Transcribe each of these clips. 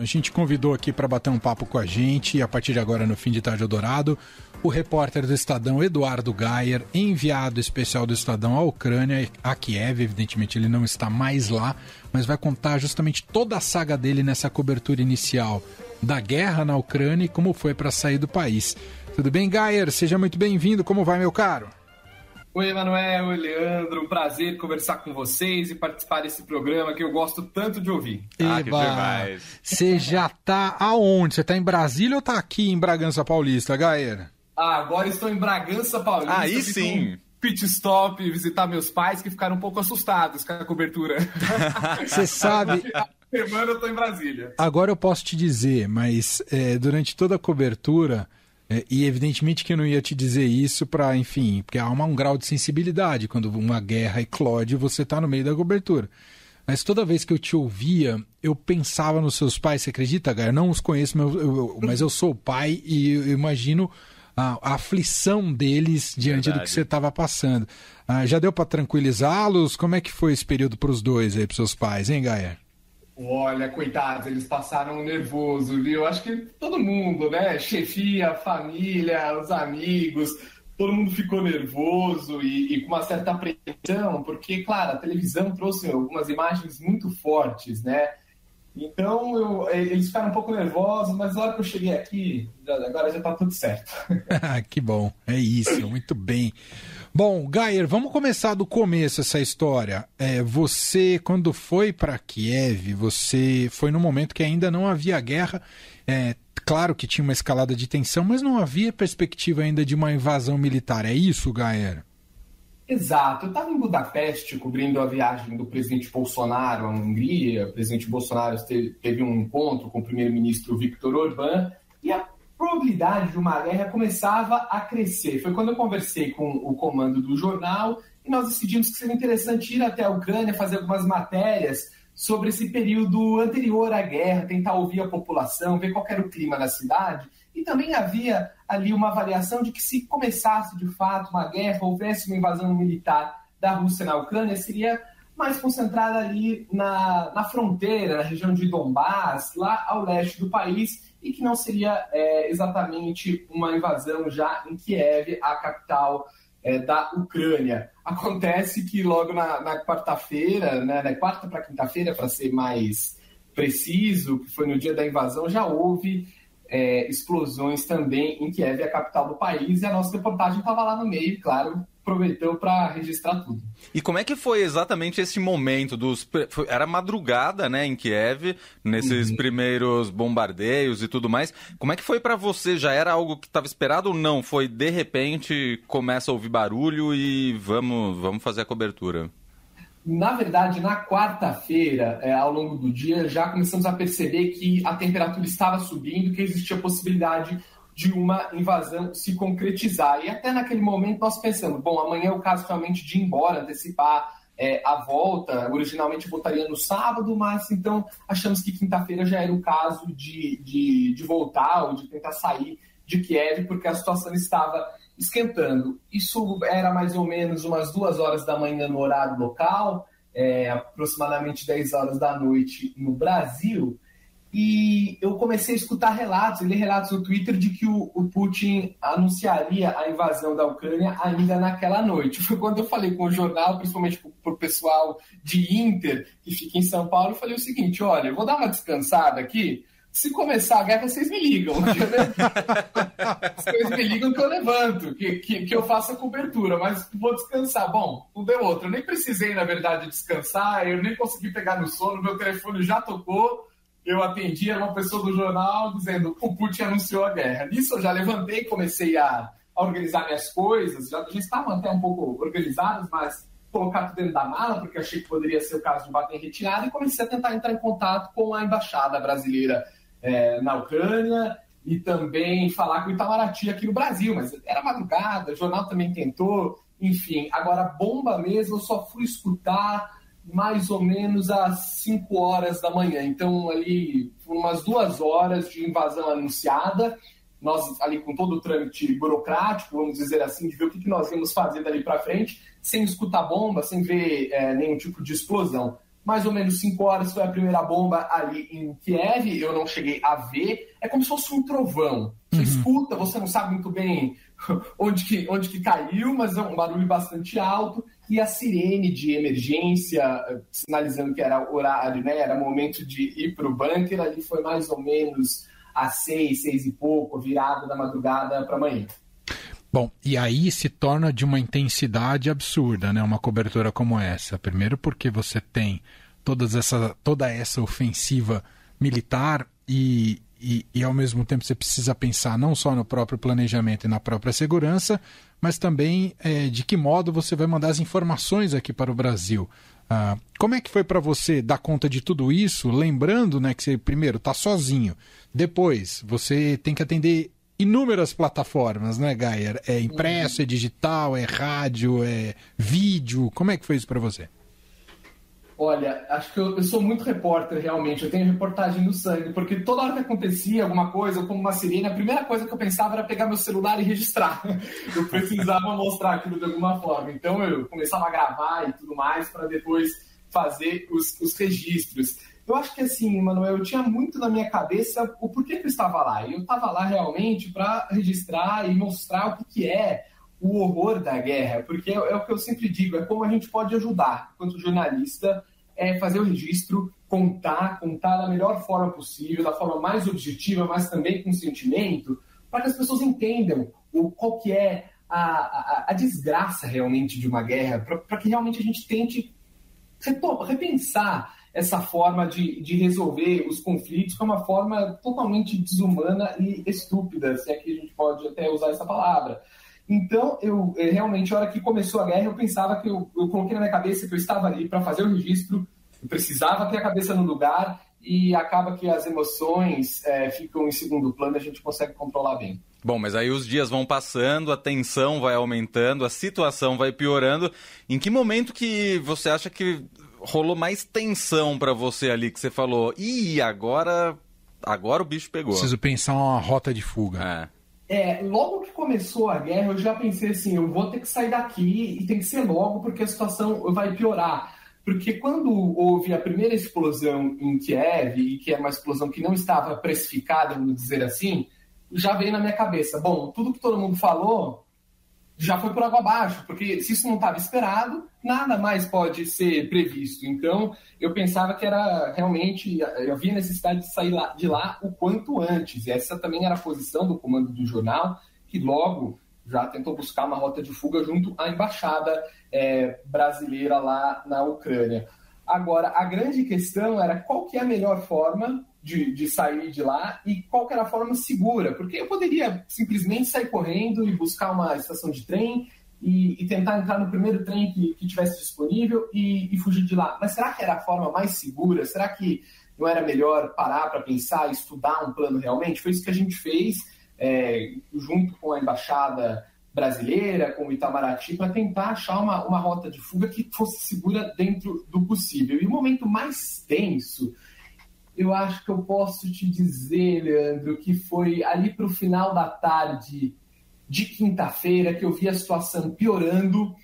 A gente convidou aqui para bater um papo com a gente, a partir de agora no Fim de Tarde Eldorado, o repórter do Estadão Eduardo Gayer, enviado especial do Estadão à Ucrânia, a Kiev, evidentemente ele não está mais lá, mas vai contar justamente toda a saga dele nessa cobertura inicial da guerra na Ucrânia e como foi para sair do país. Tudo bem, Gayer? Seja muito bem-vindo. Como vai, meu caro? Oi, Emanuel, oi, Leandro. Um prazer conversar com vocês e participar desse programa que eu gosto tanto de ouvir. Ah, que demais. Você já tá aonde? Você tá em Brasília ou tá aqui em Bragança Paulista, Gaera? Ah, agora estou em Bragança Paulista. Aí sim. Um pit stop, visitar meus pais que ficaram um pouco assustados com a cobertura. Você sabe... semana eu tô em Brasília. Agora eu posso te dizer, mas é, durante toda a cobertura e evidentemente que eu não ia te dizer isso para, enfim, porque há uma, um grau de sensibilidade quando uma guerra eclode e você está no meio da cobertura. Mas toda vez que eu te ouvia, eu pensava nos seus pais, você acredita, cara? Eu não os conheço, mas eu, mas eu sou pai e eu imagino a, a aflição deles diante Verdade. do que você estava passando. Ah, já deu para tranquilizá-los? Como é que foi esse período para os dois aí, para seus pais, hein, Gaia? Olha, coitados, eles passaram nervoso, viu? Acho que todo mundo, né? Chefia, família, os amigos, todo mundo ficou nervoso e, e, com uma certa apreensão, porque, claro, a televisão trouxe algumas imagens muito fortes, né? Então eu, eles ficaram um pouco nervosos, mas na hora que eu cheguei aqui, agora já tá tudo certo. que bom, é isso, muito bem. Bom, Gayer, vamos começar do começo essa história. É, você, quando foi para Kiev, você foi no momento que ainda não havia guerra. É, claro que tinha uma escalada de tensão, mas não havia perspectiva ainda de uma invasão militar. É isso, Gayer? Exato. Eu estava em Budapeste cobrindo a viagem do presidente Bolsonaro à Hungria. O presidente Bolsonaro teve um encontro com o primeiro-ministro Viktor Orbán e a probabilidade de uma guerra começava a crescer. Foi quando eu conversei com o comando do jornal e nós decidimos que seria interessante ir até a Ucrânia, fazer algumas matérias sobre esse período anterior à guerra, tentar ouvir a população, ver qual era o clima na cidade. E também havia ali uma avaliação de que se começasse de fato uma guerra, houvesse uma invasão militar da Rússia na Ucrânia, seria mais concentrada ali na, na fronteira, na região de Donbass, lá ao leste do país, e que não seria é, exatamente uma invasão já em Kiev, a capital é, da Ucrânia. Acontece que logo na, na quarta-feira, né, na quarta para quinta-feira, para ser mais preciso, que foi no dia da invasão, já houve é, explosões também em Kiev, a capital do país, e a nossa reportagem estava lá no meio, claro, aproveitou para registrar tudo. E como é que foi exatamente esse momento dos era madrugada, né, em Kiev, nesses uhum. primeiros bombardeios e tudo mais. Como é que foi para você? Já era algo que estava esperado ou não? Foi de repente começa a ouvir barulho e vamos vamos fazer a cobertura? Na verdade, na quarta-feira, é, ao longo do dia, já começamos a perceber que a temperatura estava subindo, que existia possibilidade de uma invasão se concretizar. E até naquele momento nós pensamos, bom, amanhã é o caso realmente de ir embora, antecipar é, a volta. Originalmente voltaria no sábado, mas então achamos que quinta-feira já era o caso de, de, de voltar ou de tentar sair de Kiev, porque a situação estava esquentando. Isso era mais ou menos umas duas horas da manhã no horário local, é, aproximadamente 10 horas da noite no Brasil e eu comecei a escutar relatos, ler relatos no Twitter de que o, o, Putin anunciaria a invasão da Ucrânia ainda naquela noite. Foi quando eu falei com o jornal, principalmente para o pessoal de Inter, que fica em São Paulo, eu falei o seguinte: olha, eu vou dar uma descansada aqui. Se começar a guerra, vocês me ligam. vocês me ligam que eu levanto, que, que, que eu faço a cobertura, mas vou descansar. Bom, não deu outro. Eu nem precisei, na verdade, descansar, eu nem consegui pegar no sono, meu telefone já tocou eu atendi uma pessoa do jornal dizendo o Putin anunciou a guerra. Nisso eu já levantei, comecei a, a organizar minhas coisas, já, já estavam até um pouco organizadas, mas colocar tudo dentro da mala, porque achei que poderia ser o caso de bater em retirada, e comecei a tentar entrar em contato com a embaixada brasileira é, na Ucrânia e também falar com o Itamaraty aqui no Brasil, mas era madrugada, o jornal também tentou, enfim. Agora, bomba mesmo, eu só fui escutar mais ou menos às 5 horas da manhã. Então, ali, umas duas horas de invasão anunciada. Nós, ali, com todo o trâmite burocrático, vamos dizer assim, de ver o que, nós íamos fazer dali para frente, sem escutar bomba, sem ver é, nenhum tipo de explosão. Mais ou menos 5 horas foi a primeira bomba ali em Kiev, eu não cheguei a ver. É como se fosse um trovão. Você uhum. escuta, você não sabe muito bem onde que, onde que caiu, mas é um barulho bastante alto. E a sirene de emergência, eh, sinalizando que era horário, né? Era momento de ir para o bunker, ali foi mais ou menos às seis, seis e pouco, virada da madrugada para amanhã. Bom, e aí se torna de uma intensidade absurda, né? Uma cobertura como essa. Primeiro porque você tem todas essa, toda essa ofensiva militar e, e, e, ao mesmo tempo você precisa pensar não só no próprio planejamento e na própria segurança, mas também é, de que modo você vai mandar as informações aqui para o Brasil. Ah, como é que foi para você dar conta de tudo isso, lembrando né, que você primeiro está sozinho, depois você tem que atender inúmeras plataformas, né, Gaia? É impresso, é digital, é rádio, é vídeo. Como é que foi isso para você? Olha, acho que eu, eu, sou muito repórter, realmente. Eu tenho reportagem no sangue, porque toda hora que acontecia alguma coisa, como uma sirene, a primeira coisa que eu pensava era pegar meu celular e registrar. Eu precisava mostrar aquilo de alguma forma. Então eu começava a gravar e tudo mais para depois fazer os, os registros. Eu acho que assim, Manuel, eu tinha muito na minha cabeça o porquê que eu estava lá. Eu estava lá realmente para registrar e mostrar o que, que é o horror da guerra, porque é, é, o que eu sempre digo, é como a gente pode ajudar, enquanto jornalista, é fazer o registro, contar, contar da melhor forma possível, da forma mais objetiva, mas também com sentimento, para que as pessoas entendam o, qual que é a, a, a desgraça realmente de uma guerra, para que realmente a gente tente repensar essa forma de, de resolver os conflitos, que é uma forma totalmente desumana e estúpida, se é que a gente pode até usar essa palavra. Então, eu eh, realmente, a hora que começou a guerra, eu pensava que eu, eu coloquei na minha cabeça que eu estava ali para fazer o registro, eu precisava ter a cabeça no lugar e acaba que as emoções é, ficam em segundo plano a gente consegue controlar bem. Bom, mas aí os dias vão passando, a tensão vai aumentando, a situação vai piorando. Em que momento que você acha que rolou mais tensão para você ali que você falou? E agora, agora o bicho pegou. Preciso pensar uma rota de fuga. É. é. logo que começou a guerra, eu já pensei assim, eu vou ter que sair daqui e tem que ser logo porque a situação vai piorar. Porque quando houve a primeira explosão em Kiev, e que é uma explosão que não estava precificada, vamos dizer assim, já veio na minha cabeça, bom, tudo que todo mundo falou já foi por água abaixo, porque se isso não estava esperado, nada mais pode ser previsto. Então, eu pensava que era realmente, eu havia necessidade de sair de lá o quanto antes. E essa também era a posição do comando do jornal, que logo já tentou buscar uma rota de fuga junto à embaixada é, brasileira lá na Ucrânia. Agora, a grande questão era qual que é a melhor forma de, de sair de lá e qual era a forma segura, porque eu poderia simplesmente sair correndo e buscar uma estação de trem e, e tentar entrar no primeiro trem que, que tivesse disponível e, e, fugir de lá. Mas será que era a forma mais segura? Será que não era melhor parar para pensar, estudar um plano realmente? Foi isso que a gente fez é, junto com a embaixada brasileira, com o Itamaraty, para tentar achar uma, uma rota de fuga que fosse segura dentro do possível. E o momento mais tenso eu acho que eu posso te dizer, Leandro, que foi ali para o final da tarde de quinta-feira que eu vi a situação piorando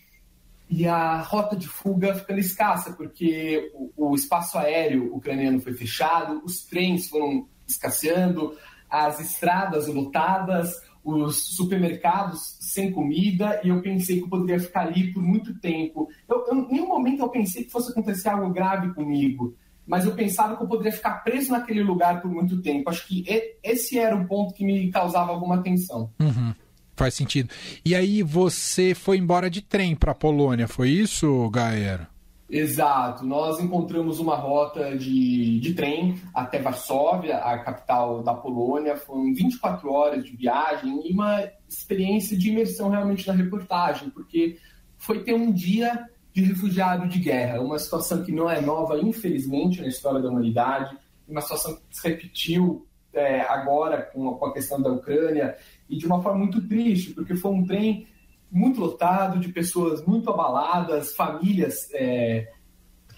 e a rota de fuga ficando escassa, porque o, o espaço aéreo ucraniano foi fechado, os trens foram escasseando, as estradas lotadas, os supermercados sem comida, e eu pensei que eu poderia ficar ali por muito tempo. Eu, eu, em nenhum momento eu pensei que fosse acontecer algo grave comigo mas eu pensava que eu poderia ficar preso naquele lugar por muito tempo. Acho que esse era o ponto que me causava alguma tensão. Uhum. Faz sentido. E aí você foi embora de trem para a Polônia, foi isso, Gaia? Exato. Nós encontramos uma rota de, de trem até Varsóvia, a capital da Polônia. Foram 24 horas de viagem e uma experiência de imersão realmente na reportagem, porque foi ter um dia de refugiado de guerra, uma situação que não é nova, infelizmente, na história da humanidade, uma situação que se repetiu é, agora com, a questão da Ucrânia. E de uma forma muito triste, porque foi um trem muito lotado, de pessoas muito abaladas, famílias é,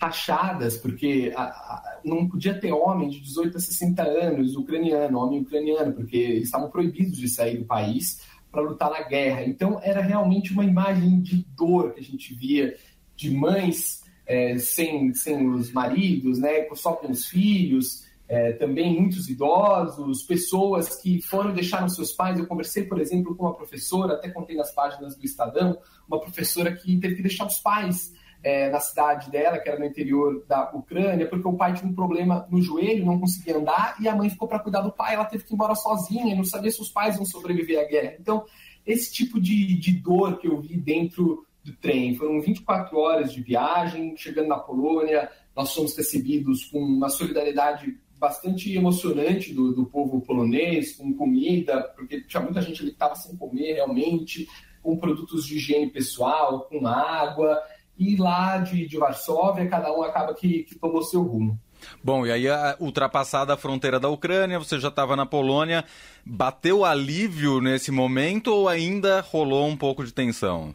rachadas, porque a, a, não podia ter homem de 18 a 60 anos, ucraniano, homem ucraniano, porque estavam proibidos de sair do país para lutar na guerra. Então era realmente uma imagem de dor que a gente via de mães é, sem, sem os maridos, né, só com os filhos, é, também muitos idosos, pessoas que foram deixar os seus pais. Eu conversei, por exemplo, com uma professora, até contei nas páginas do Estadão, uma professora que teve que deixar os pais é, na cidade dela, que era no interior da Ucrânia, porque o pai tinha um problema no joelho, não conseguia andar, e a mãe ficou para cuidar do pai, ela teve que ir embora sozinha, não sabia se os pais vão sobreviver à guerra. Então, esse tipo de, de dor que eu vi dentro do trem, foram 24 horas de viagem, chegando na Polônia, nós fomos recebidos com uma solidariedade bastante emocionante do, do povo polonês, com comida, porque tinha muita gente ali que estava sem comer realmente, com produtos de higiene pessoal, com água, e lá de, de Varsóvia, cada um acaba que, que tomou seu rumo. Bom, e aí, ultrapassada a fronteira da Ucrânia, você já estava na Polônia. Bateu alívio nesse momento ou ainda rolou um pouco de tensão?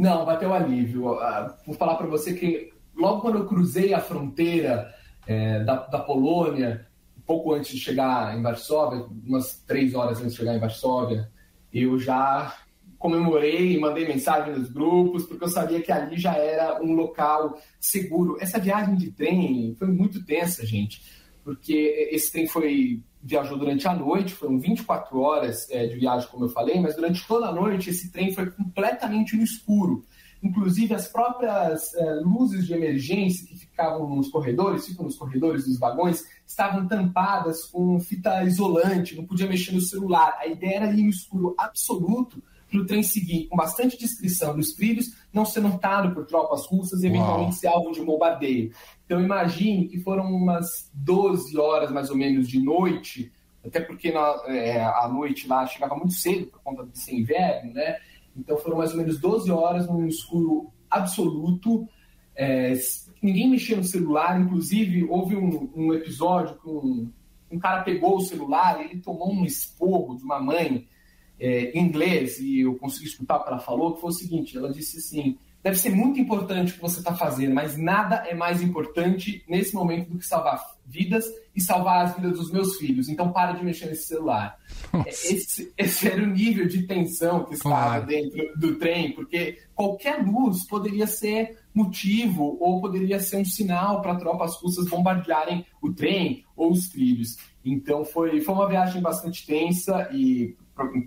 Não, bateu alívio. Uh, vou falar para você que logo quando eu cruzei a fronteira é, da, da Polônia, pouco antes de chegar em Varsóvia, umas três horas antes de chegar em Varsóvia, eu já comemorei, mandei mensagem nos grupos, porque eu sabia que ali já era um local seguro. Essa viagem de trem foi muito tensa, gente, porque esse trem foi viajou durante a noite, foram 24 horas é, de viagem, como eu falei, mas durante toda a noite esse trem foi completamente no escuro. Inclusive as próprias é, luzes de emergência que ficavam nos corredores, ficam nos corredores dos vagões, estavam tampadas com fita isolante, não podia mexer no celular. A ideia era ir no escuro absoluto para o trem seguir com bastante descrição nos trilhos, não ser notado por tropas russas e eventualmente ser alvo de um bombardeio. Então imagine que foram umas 12 horas mais ou menos de noite, até porque na, é, a noite lá chegava muito cedo por conta de ser inverno, né? Então foram mais ou menos 12 horas num escuro absoluto, é, ninguém mexia no celular, inclusive houve um, um episódio que um, um cara pegou o celular, ele tomou um esporro de uma mãe é, inglês, e eu consegui escutar o que ela falou, que foi o seguinte, ela disse assim, deve ser muito importante o que você está fazendo, mas nada é mais importante nesse momento do que salvar vidas e salvar as vidas dos meus filhos. Então para de mexer nesse celular. Esse, esse, era o nível de tensão que estava claro. dentro do trem, porque qualquer luz poderia ser motivo ou poderia ser um sinal para tropas russas bombardearem o trem ou os trilhos. Então foi, foi uma viagem bastante tensa e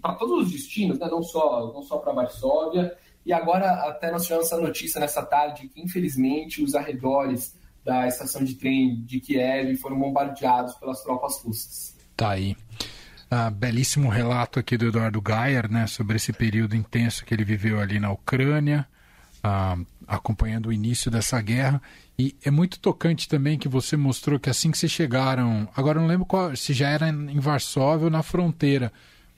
para todos os destinos, né? não só, não só para Varsóvia. E agora até nós tivemos essa notícia nessa tarde que, infelizmente, os arredores da estação de trem de Kiev foram bombardeados pelas tropas russas. Tá aí. Ah, belíssimo relato aqui do Eduardo Geyer, né, sobre esse período intenso que ele viveu ali na Ucrânia, ah, acompanhando o início dessa guerra. E é muito tocante também que você mostrou que assim que vocês chegaram, agora não lembro qual, se já era em Varsóvia ou na fronteira,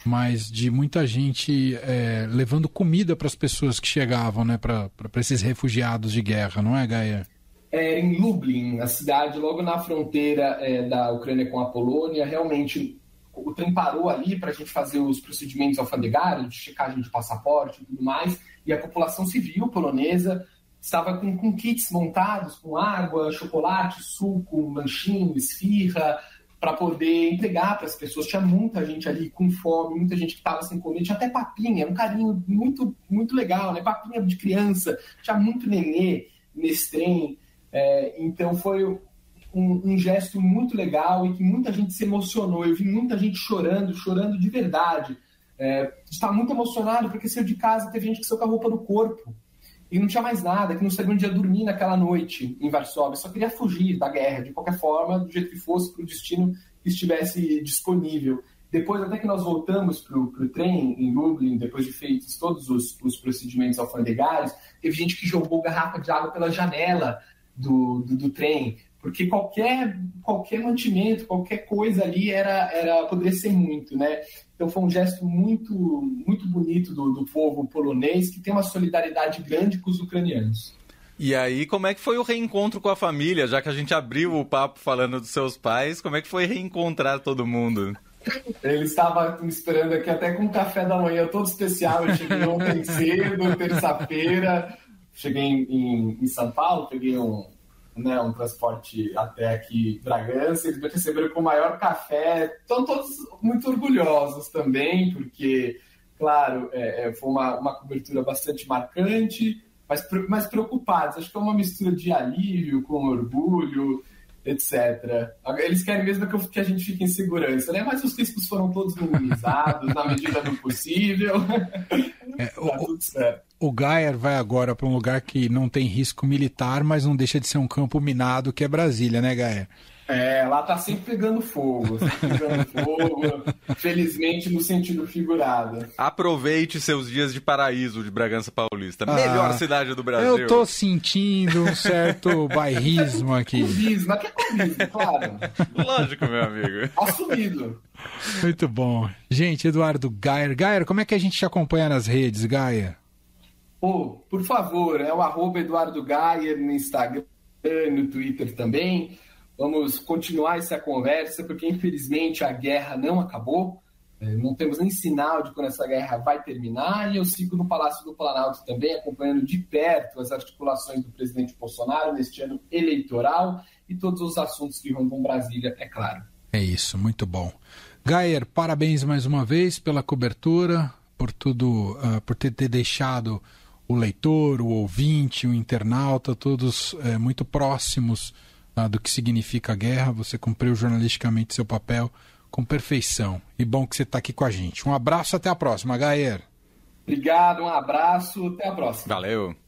mas de muita gente é, levando comida para as pessoas que chegavam, né, para esses refugiados de guerra, não é, Gaia? É, em Lublin, a cidade logo na fronteira é, da Ucrânia com a Polônia, realmente o trem parou ali para a gente fazer os procedimentos alfandegários, de checagem de passaporte e tudo mais, e a população civil polonesa estava com, com kits montados, com água, chocolate, suco, lanchinho, esfirra, para poder entregar para as pessoas. Tinha muita gente ali com fome, muita gente que estava sem comer, tinha até papinha, um carinho muito, muito legal, né? Papinha de criança, tinha muito nenê nesse trem. É, então foi um, um, gesto muito legal e que muita gente se emocionou. Eu vi muita gente chorando, chorando de verdade. É, está muito emocionado porque saiu de casa, teve gente que saiu com a roupa no corpo e não tinha mais nada, que não sabia onde ia dormir naquela noite em Varsóvia, só queria fugir da guerra, de qualquer forma, do jeito que fosse, para o destino que estivesse disponível. Depois, até que nós voltamos para o trem em Lublin, depois de feitos todos os, os procedimentos alfandegários, teve gente que jogou garrafa de água pela janela do, do, do trem, porque qualquer, qualquer mantimento, qualquer coisa ali era, era poderia ser muito, né? Então foi um gesto muito, muito bonito do, do povo polonês que tem uma solidariedade grande com os ucranianos. E aí, como é que foi o reencontro com a família? Já que a gente abriu o papo falando dos seus pais, como é que foi reencontrar todo mundo? Ele estava me esperando aqui até com um café da manhã todo especial. Eu cheguei ontem cedo, terça-feira. Cheguei em, em, em São Paulo, peguei um, né, um transporte até aqui Bragança, eles me receberam com o maior café. Estão todos muito orgulhosos também, porque, claro, é, é, foi uma, uma cobertura bastante marcante. mas, mas preocupados. Acho que é uma mistura de alívio com orgulho, etc. Eles querem mesmo que, que a gente fique em segurança, né? Mas os riscos foram todos minimizados na medida do possível. É, tá o, tudo certo. O Gayer vai agora para um lugar que não tem risco militar, mas não deixa de ser um campo minado, que é Brasília, né, Gayer? É, lá tá sempre pegando fogo, sempre pegando fogo, felizmente no sentido figurado. Aproveite seus dias de paraíso de Bragança Paulista, ah, melhor cidade do Brasil. Eu tô sentindo um certo bairrismo aqui. Clubismo, aqui é clubismo, claro. Lógico, meu amigo. Assumido. Muito bom. Gente, Eduardo Gayer. Gayer, como é que a gente te acompanha nas redes, Gayer? Por favor, é o arroba Eduardo Gayer no Instagram, no Twitter também. Vamos continuar essa conversa, porque infelizmente a guerra não acabou. É, não temos nem sinal de quando essa guerra vai terminar, e eu sigo no Palácio do Planalto também, acompanhando de perto as articulações do presidente Bolsonaro neste ano eleitoral e todos os assuntos que rondam Brasília, é claro. É isso, muito bom. Gayer, parabéns mais uma vez pela cobertura, por tudo, uh, por ter, ter, deixado o leitor, o ouvinte, o internauta, todos uh, muito próximos ah, do que significa a guerra. Você cumpriu jornalisticamente seu papel com perfeição. E bom que você está aqui com a gente. Um abraço, até a próxima, Gaer. Obrigado, um abraço, até a próxima. Valeu.